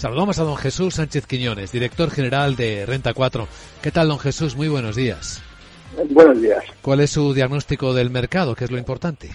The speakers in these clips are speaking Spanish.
Saludamos a don Jesús Sánchez Quiñones, director general de Renta 4. ¿Qué tal, don Jesús? Muy buenos días. Buenos días. ¿Cuál es su diagnóstico del mercado? ¿Qué es lo importante?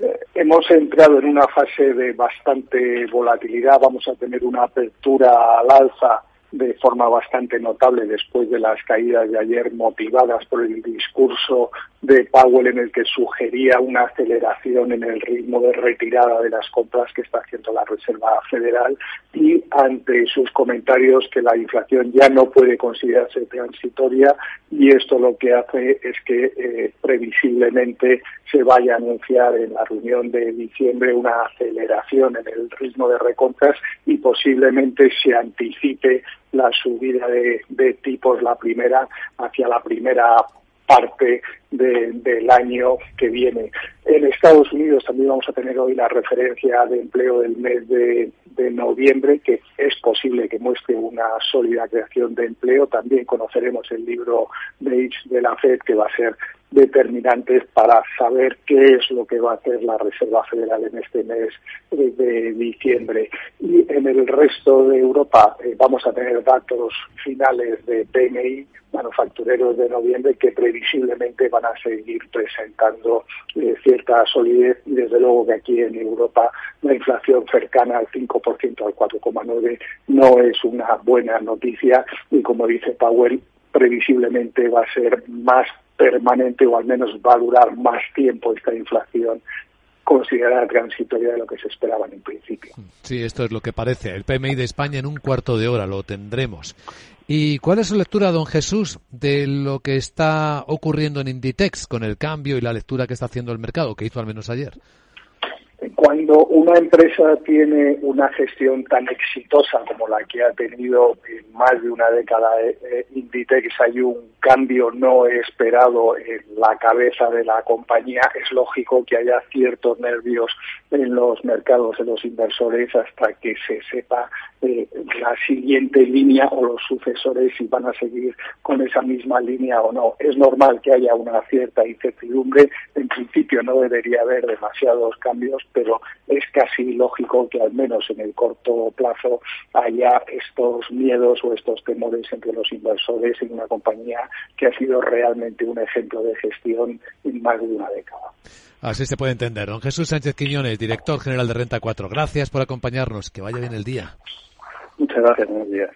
Eh, hemos entrado en una fase de bastante volatilidad. Vamos a tener una apertura al alza de forma bastante notable después de las caídas de ayer motivadas por el discurso de Powell en el que sugería una aceleración en el ritmo de retirada de las compras que está haciendo la Reserva Federal y ante sus comentarios que la inflación ya no puede considerarse transitoria y esto lo que hace es que eh, previsiblemente se vaya a anunciar en la reunión de diciembre una aceleración en el ritmo de recompras y posiblemente se anticipe la subida de, tipos, la primera, hacia la primera parte del año que viene. En Estados Unidos también vamos a tener hoy la referencia de empleo del mes de, de, noviembre, que es posible que muestre una sólida creación de empleo. También conoceremos el libro de de la FED, que va a ser determinantes para saber qué es lo que va a hacer la Reserva Federal en este mes de diciembre. Y en el resto de Europa eh, vamos a tener datos finales de PMI manufactureros de noviembre que previsiblemente van a seguir presentando eh, cierta solidez y desde luego que aquí en Europa la inflación cercana al 5% al 4,9 no es una buena noticia y como dice Powell previsiblemente va a ser más permanente o al menos va a durar más tiempo esta inflación considerada transitoria de lo que se esperaba en principio. Sí, esto es lo que parece. El PMI de España en un cuarto de hora lo tendremos. ¿Y cuál es su lectura, don Jesús, de lo que está ocurriendo en Inditex con el cambio y la lectura que está haciendo el mercado, que hizo al menos ayer? Cuando una empresa tiene una gestión tan exitosa como la que ha tenido en más de una década eh, eh, Inditex, hay un cambio no esperado en la cabeza de la compañía, es lógico que haya ciertos nervios en los mercados, en los inversores, hasta que se sepa eh, la siguiente línea o los sucesores si van a seguir con esa misma línea o no. Es normal que haya una cierta incertidumbre, en principio no debería haber demasiados cambios, pero es casi lógico que al menos en el corto plazo haya estos miedos o estos temores entre los inversores en una compañía que ha sido realmente un ejemplo de gestión en más de una década. Así se puede entender. Don Jesús Sánchez Quiñones, director general de Renta 4. Gracias por acompañarnos. Que vaya bien el día. Muchas gracias. Buenos días.